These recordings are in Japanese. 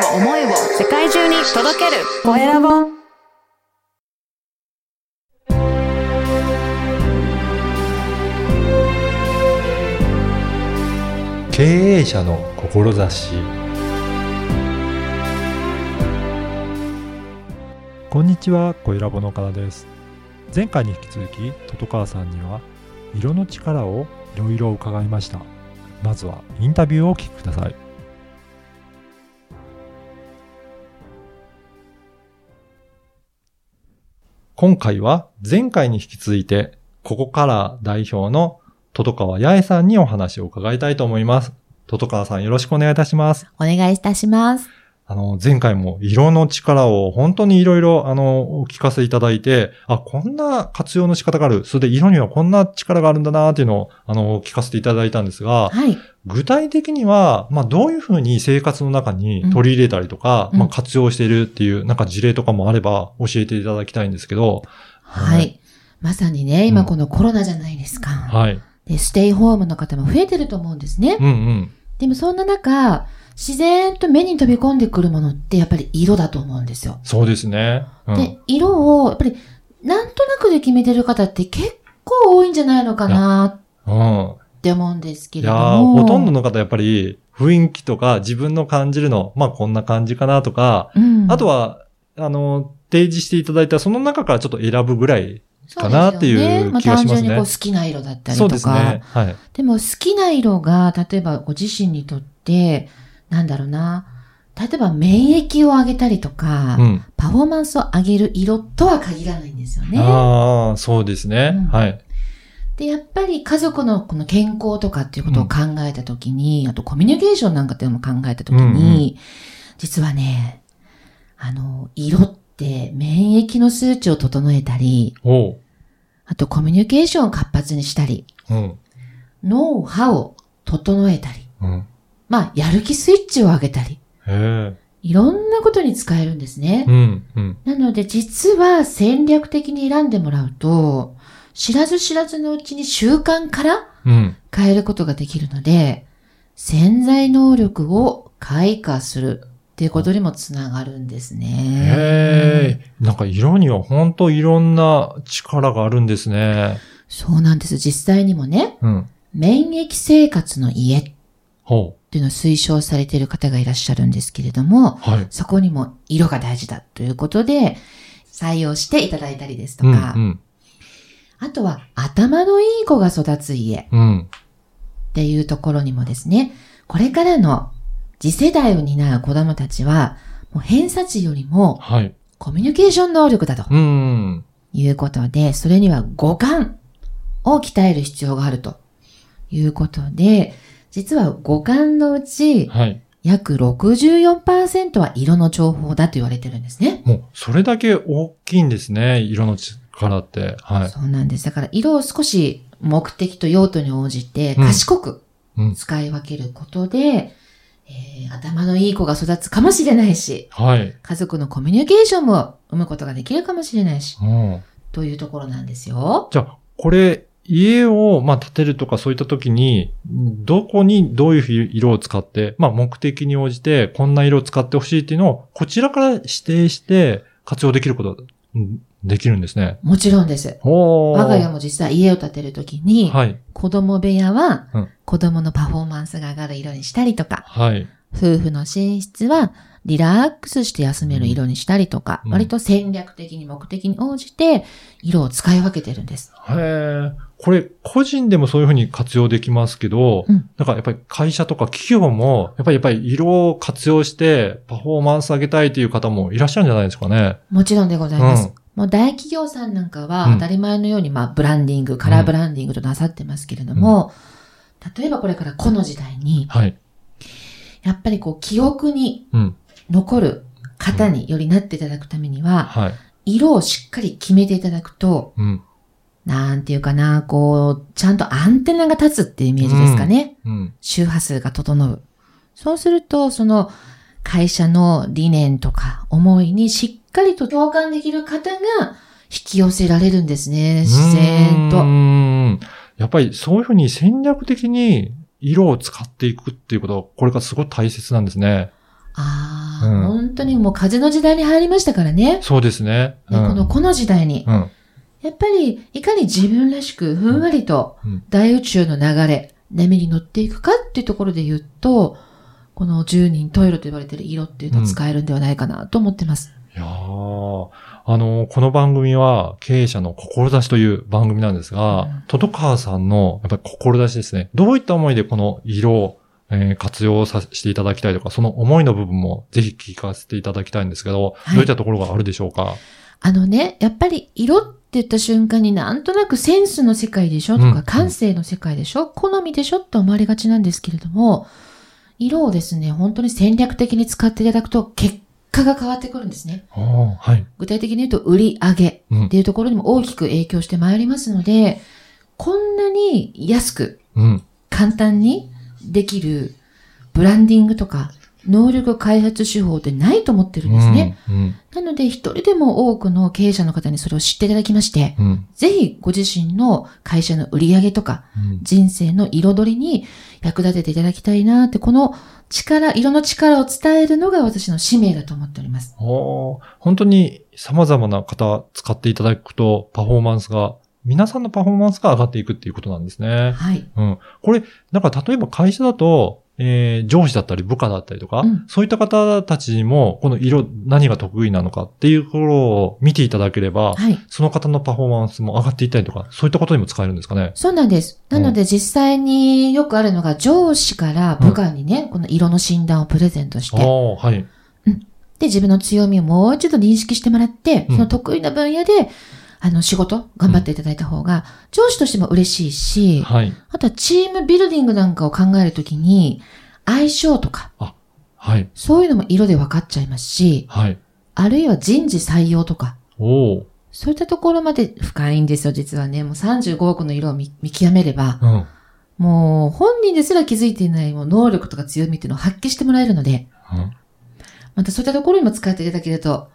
を思いを世界中に届けるコエラボ経営者の志こんにちは、小ラボの岡田です。前回に引き続き、トトカワさんには、色の力をいろいろ伺いました。まずは、インタビューをお聞きください。今回は、前回に引き続いて、ここから代表の戸戸川八重さんにお話を伺いたいと思います。戸戸川さんよろしくお願いいたします。お願いいたします。あの、前回も色の力を本当にいろいろ、あの、お聞かせいただいて、あ、こんな活用の仕方がある。それで色にはこんな力があるんだなっていうのを、あの、聞かせていただいたんですが、はい。具体的には、まあ、どういうふうに生活の中に取り入れたりとか、うんまあ、活用しているっていう、なんか事例とかもあれば教えていただきたいんですけど、はい。まさにね、今このコロナじゃないですか。はい。で、ステイホームの方も増えてると思うんですね。うんうん。でもそんな中、自然と目に飛び込んでくるものってやっぱり色だと思うんですよ。そうですね。うん、で、色を、やっぱり、なんとなくで決めてる方って結構多いんじゃないのかなうん。って思うんですけいやれども。ーほとんどの方やっぱり雰囲気とか自分の感じるの、まあこんな感じかなとか、うん、あとは、あの、提示していただいたその中からちょっと選ぶぐらい。かなっていう気がしますねまあ、単純にこう好きな色だったりとか。そうですね。はい。でも好きな色が、例えばご自身にとって、なんだろうな、例えば免疫を上げたりとか、うん。パフォーマンスを上げる色とは限らないんですよね。ああ、そうですね。うんはい。で、やっぱり家族のこの健康とかっていうことを考えたときに、あとコミュニケーションなんかっていうのも考えたときに、うんうん実はね、あの、色って免疫の数値を整えたり。あとコミュニケーションを活発にしたり、うん。脳波を整えたり、うん。まあ、やる気スイッチを上げたり。いろんなことに使えるんですね。うん。うん。なので、実は戦略的に選んでもらうと、知らず知らずのうちに習慣からうん。変えることができるので、潜在能力を開花するっていうことにもつながるんですね。へえ。なんか色には本当いろんな力があるんですね。そうなんです。実際にもね、うん。免疫生活の家っほていうのを推奨されている方がいらっしゃるんですけれども、う。はい。そこにも色が大事だということで、採用していただいたりですとうん。か、うん。あとは頭のいい子が育つ家うん。っていうところにもですね、これからの次世代を担う子供たちは、もう偏差値よりもはい。コミュニケーション能力だとうん。いうことで、それには五感を鍛える必要があるということで、実は五感のうちはい。約64%は色の情報だと言われてるんですね。もう、それだけ大きいんですね。色の力って。はい。そうなんです。だから色を少し目的と用途に応じてうん賢くうん。使い分けることで、えー頭のいい子が育つかもしれないし、はい。家族のコミュニケーションも生むことができるかもしれないし、うん。というところなんですよ。じゃあ、これ、家を、まあ、建てるとかそういった時に、どこにどういう色を使って、まあ、目的に応じて、こんな色を使ってほしいっていうのを、こちらから指定して活用できること、うんできるんですね。もちろんです。我が家も実際家を建てるときに、はい。子供部屋はうん子供のパフォーマンスが上がる色にしたりとか、はい。夫婦の寝室はリラックスして休める色にしたりとか、うん割と戦略的に目的に応じて色を使い分けてるんです。へえ。これ、個人でもそういうふうに活用できますけど、うんなんかやっぱり会社とか企業も、やっぱりやっぱり色を活用してパフォーマンス上げたいという方もいらっしゃるんじゃないですかね。もちろんでございます。うんもう大企業さんなんかはうん当たり前のように、まあ、ブランディング、カラーブランディングとなさってますけれども、例えばこれからこの時代に、はい。やっぱりこう、記憶にうん。残る方によりなっていただくためには、はい。色をしっかり決めていただくと、うん。なんていうかな、こう、ちゃんとアンテナが立つっていうイメージですかね。うん。周波数が整う。そうすると、その会社の理念とか思いにしっかりと共感できる方が引き寄せられるんですね、自然と。んやっぱりそういうふうに戦略的に色を使っていくっていうことは、これがすごい大切なんですね。ああ、うん本当にもう風の時代に入りましたからね。そうですね。ねこの、この時代に。うん。やっぱり、いかに自分らしく、ふんわりとうん、大宇宙の流れ、波に乗っていくかっていうところで言うと、この十人トイロと呼ばれている色っていうのを使えるんではないかなと思ってます。いやーあの、この番組は経営者の志という番組なんですが、うんトトカーさんのやっぱり志ですね。どういった思いでこの色を、えー活用させていただきたいとか、その思いの部分もぜひ聞かせていただきたいんですけど、はい。どういったところがあるでしょうか？あのね、やっぱり色って言った瞬間になんとなくセンスの世界でしょ？とうんか、感性の世界でしょ？好みでしょ？って思われがちなんですけれども、色をですね、本当に戦略的に使っていただくと結果が変わってくるんですね。はい。具体的に言うと売り上げうん。っていうところにも大きく影響してまいりますので、こんなに安くうん。簡単にできるブランディングとか能力開発手法ってないと思ってるんですね。うん。うん。なので一人でも多くの経営者の方にそれを知っていただきまして、うん。ぜひご自身の会社の売り上げとかうん人生の彩りに役立てていただきたいなって、この力、色の力を伝えるのが私の使命だと思っております。本当に様々な方使っていただくとパフォーマンスが、皆さんのパフォーマンスが上がっていくっていうことなんですね。はい。うん。これ、なんか例えば会社だと、えー上司だったり部下だったりとか、うんそういった方たちにも、この色、何が得意なのかっていうところを見ていただければ、はい。その方のパフォーマンスも上がっていったりとか、そういったことにも使えるんですかね。そうなんです。なので実際によくあるのが上司から部下にね、この色の診断をプレゼントして、ああ、はい。で、自分の強みをもう一度認識してもらって、うんその得意な分野で、あの、仕事、頑張っていただいた方が、上司としても嬉しいし、はい。あとはチームビルディングなんかを考えるときに、相性とか、はい。そういうのも色で分かっちゃいますし、はい。あるいは人事採用とか、おお。そういったところまで深いんですよ、実はね。もう35億の色を見見極めれば、うん。もう本人ですら気づいていないもう能力とか強みっていうのを発揮してもらえるので、うんまたそういったところにも使っていただけると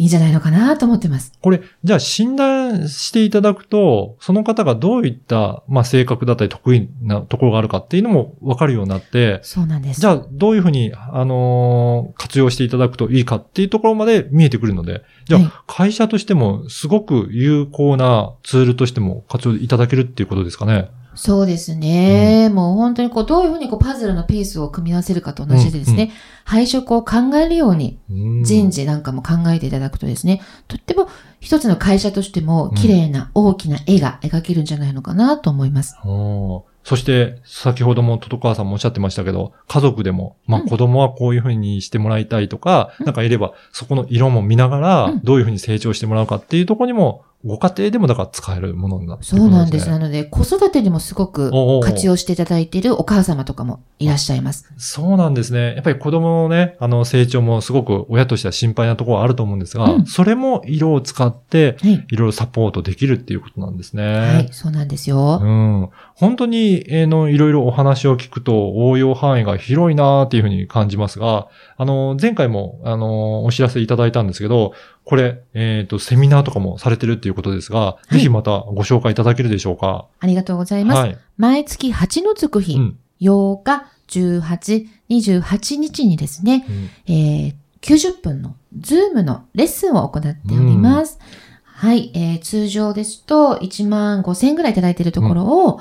いいんじゃないのかなと思ってます。これ、じゃあ診断していただくと、その方がどういった、まあ、性格だったり得意なところがあるかっていうのも分かるようになって、そうなんです。じゃあどういうふうに、あのー活用していただくといいかっていうところまで見えてくるので、じゃはいあ会社としてもすごく有効なツールとしても活用いただけるっていうことですかね。そうですね。もう本当にこう、どういうふうにこう、パズルのピースを組み合わせるかと同じでですね、うん配色を考えるように、うん。人事なんかも考えていただくとですね、とっても一つの会社としても綺麗な大きな絵が描けるんじゃないのかなと思います。おー。そして、先ほどもトトカーさんもおっしゃってましたけど、家族でも、まあうん。子供はこういうふうにしてもらいたいとか、うん。なんかいれば、そこの色も見ながらうん、どういうふうに成長してもらうかっていうところにも、ご家庭でもだから使えるものになってくるそうなんです。ねなので、子育てにもすごく活用していただいているお母様とかもいらっしゃいます。そうなんですね。やっぱり子供のね、あの成長もすごく親としては心配なところはあると思うんですが、うんそれも色を使って、はい。いろいろサポートできるっていうことなんですね。はい、そうなんですよ。うん。本当に、えーの、いろいろお話を聞くと応用範囲が広いなーっていうふうに感じますが、あの、前回も、あの、お知らせいただいたんですけど、これ、えっ、と、セミナーとかもされてるっていうことですが、いぜひまたご紹介いただけるでしょうか。ありがとうございます。はい。毎月8のつく日、うん。8日、18、28日にですね、うんえー90分のズームのレッスンを行っております。はい、えー通常ですと1万5千円ぐらいいただいているところを、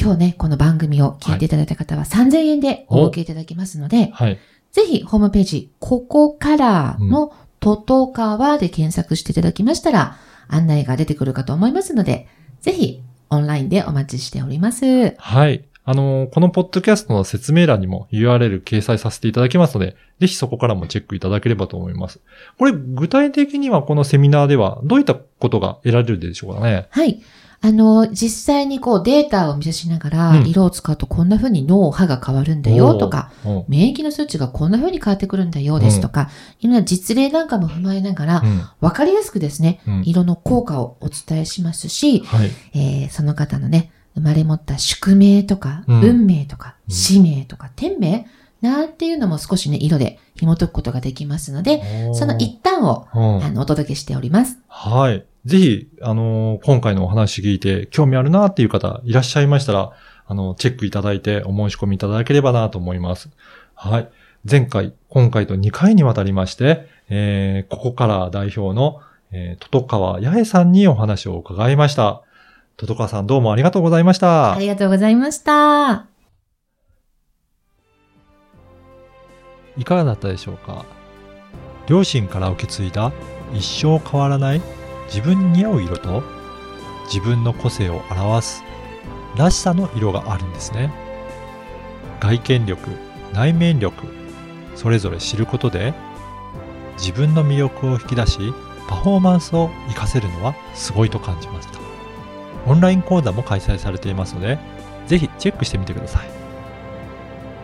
今日ね、この番組を聞いていただいた方は3000円でお受けいただけますので、はい。ぜひホームページ、ここからのトトカワで検索していただきましたら、案内が出てくるかと思いますので、ぜひオンラインでお待ちしております。はい。あの、このポッドキャストの説明欄にも URL 掲載させていただきますので、ぜひそこからもチェックいただければと思います。これ、具体的にはこのセミナーではどういったことが得られるでしょうかね？はい。あの、実際にこうデータを見せしながら、うん色を使うとこんな風に脳波が変わるんだよとか。免疫の数値がこんな風に変わってくるんだよですとか、いろんな実例なんかも踏まえながらう、ん。わかりやすくですね、うん。色の効果をお伝えしますし、はい。えーその方のね、生まれ持った宿命とか、うん運命とか、うん使命とか、天命なんていうのも少しね、色で紐解くことができますので、その一端を、うんあの、お届けしております。はい。ぜひ、あのー今回のお話聞いて興味あるなっていう方いらっしゃいましたら、あの、チェックいただいてお申し込みいただければなと思います。はい。前回、今回と2回にわたりまして、えー、ここから代表の、えー、トトカワ八重さんにお話を伺いました。トトカワさんどうもありがとうございましたあ。りがとうございました。いかがだったでしょうか？両親から受け継いだ一生変わらない自分に似合う色と自分の個性を表すらしさの色があるんですね。外見力、内面力、それぞれ知ることで自分の魅力を引き出しパフォーマンスを活かせるのはすごいと感じました。オンライン講座も開催されていますので、ぜひチェックしてみてください。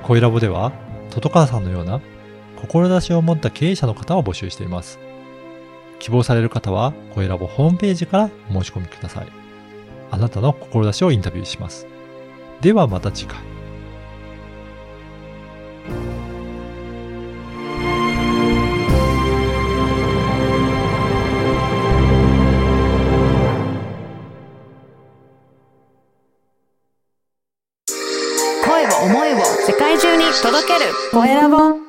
声ラボではトトカワさんのような志を持った経営者の方を募集しています。希望される方は、声ラボホームページからお申し込みください。あなたの志をインタビューします。ではまた次回。声を思いを世界中に届けるコエラボ